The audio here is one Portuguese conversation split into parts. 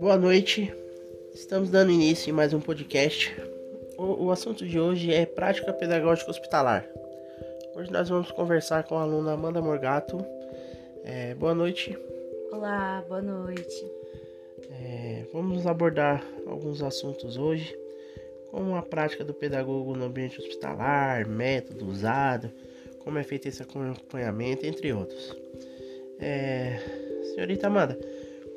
Boa noite, estamos dando início em mais um podcast. O, o, assunto de hoje é prática pedagógica hospitalar. Hoje nós vamos conversar com a aluna Amanda Morgato. É, boa noite. Olá, boa noite. É, vamos abordar alguns assuntos hoje, como a prática do pedagogo no ambiente hospitalar, método usado, como é feito esse acompanhamento, entre outros. É, senhorita Amanda,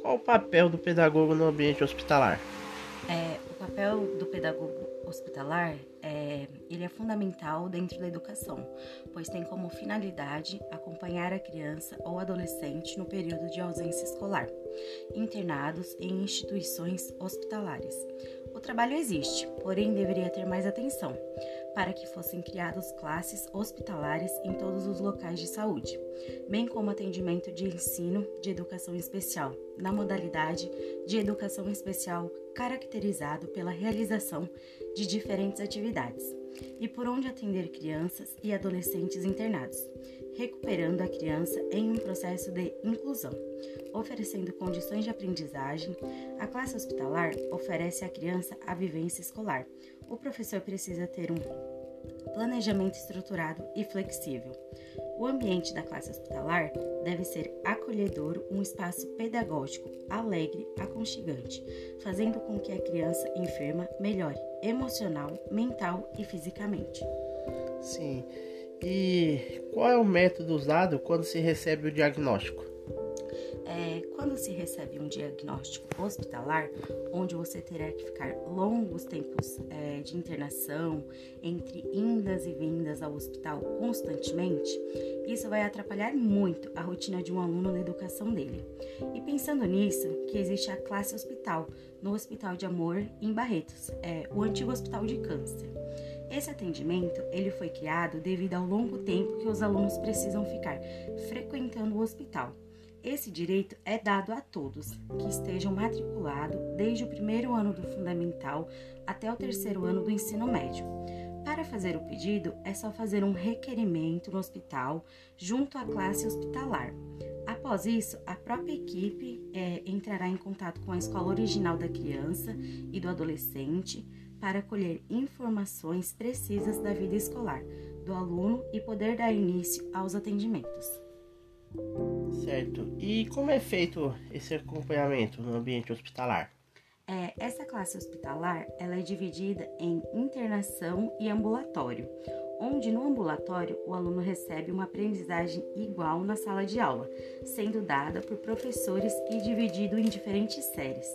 qual o papel do pedagogo no ambiente hospitalar? É, o papel do pedagogo hospitalar é, ele é fundamental dentro da educação, pois tem como finalidade acompanhar a criança ou adolescente no período de ausência escolar, internados em instituições hospitalares. O trabalho existe, porém deveria ter mais atenção, para que fossem criadas classes hospitalares em todos os locais de saúde, bem como atendimento de ensino de educação especial, na modalidade de educação especial caracterizado pela realização de diferentes atividades, e por onde atender crianças e adolescentes internados, recuperando a criança em um processo de inclusão. Oferecendo condições de aprendizagem, a classe hospitalar oferece à criança a vivência escolar. O professor precisa ter um planejamento estruturado e flexível. O ambiente da classe hospitalar deve ser acolhedor, um espaço pedagógico, alegre, aconchegante, fazendo com que a criança enferma melhore emocional, mental e fisicamente. Sim. E qual é o método usado quando se recebe o diagnóstico? É, quando se recebe um diagnóstico hospitalar, onde você terá que ficar longos tempos é, de internação, entre indas e vindas ao hospital constantemente, isso vai atrapalhar muito a rotina de um aluno na educação dele. E pensando nisso, que existe a classe hospital, no Hospital de Amor, em Barretos, é, o antigo Hospital de Câncer. Esse atendimento ele foi criado devido ao longo tempo que os alunos precisam ficar frequentando o hospital. Esse direito é dado a todos que estejam matriculados desde o primeiro ano do fundamental até o terceiro ano do ensino médio. Para fazer o pedido, é só fazer um requerimento no hospital junto à classe hospitalar. Após isso, a própria equipe é, entrará em contato com a escola original da criança e do adolescente para colher informações precisas da vida escolar do aluno e poder dar início aos atendimentos. Certo. E como é feito esse acompanhamento no ambiente hospitalar? É, essa classe hospitalar ela é dividida em internação e ambulatório, onde no ambulatório o aluno recebe uma aprendizagem igual na sala de aula, sendo dada por professores e dividido em diferentes séries.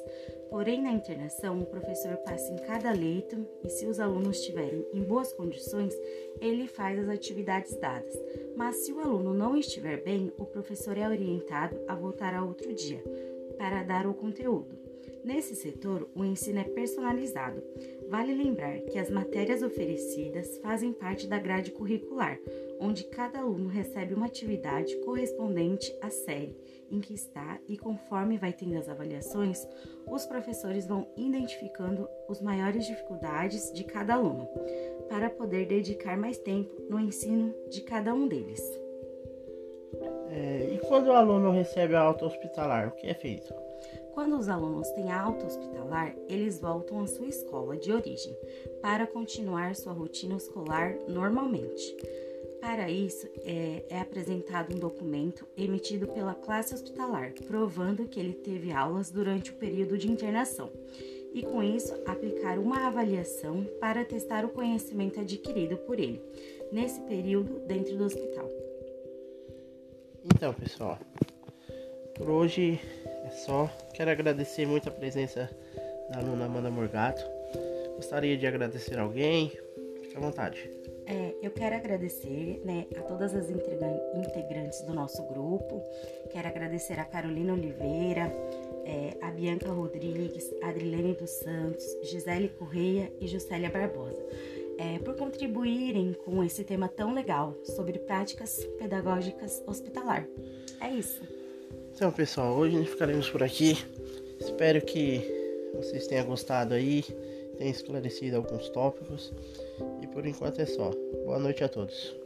Porém, na internação, o professor passa em cada leito e, se os alunos estiverem em boas condições, ele faz as atividades dadas. Mas, se o aluno não estiver bem, o professor é orientado a voltar a outro dia para dar o conteúdo. Nesse setor, o ensino é personalizado. Vale lembrar que as matérias oferecidas fazem parte da grade curricular, onde cada aluno recebe uma atividade correspondente à série em que está e conforme vai tendo as avaliações, os professores vão identificando as maiores dificuldades de cada aluno, para poder dedicar mais tempo no ensino de cada um deles. É, e quando o aluno recebe a alta hospitalar, o que é feito? Quando os alunos têm alta hospitalar, eles voltam à sua escola de origem para continuar sua rotina escolar normalmente. Para isso, é, é, apresentado um documento emitido pela classe hospitalar, provando que ele teve aulas durante o período de internação, e com isso aplicar uma avaliação para testar o conhecimento adquirido por ele nesse período dentro do hospital. Então, pessoal, por hoje é só. Quero agradecer muito a presença da aluna Amanda Morgato. Gostaria de agradecer alguém. Fique à vontade. É, eu quero agradecer né, a todas as integrantes do nosso grupo. Quero agradecer a Carolina Oliveira, é, a Bianca Rodrigues, a Adrilene dos Santos, Gisele Correia e Juscelia Barbosa. É, por contribuírem com esse tema tão legal sobre práticas pedagógicas hospitalar. É isso. Então, pessoal, hoje ficaremos por aqui. Espero que vocês tenham gostado aí, tenham esclarecido alguns tópicos. E por enquanto é só. Boa noite a todos.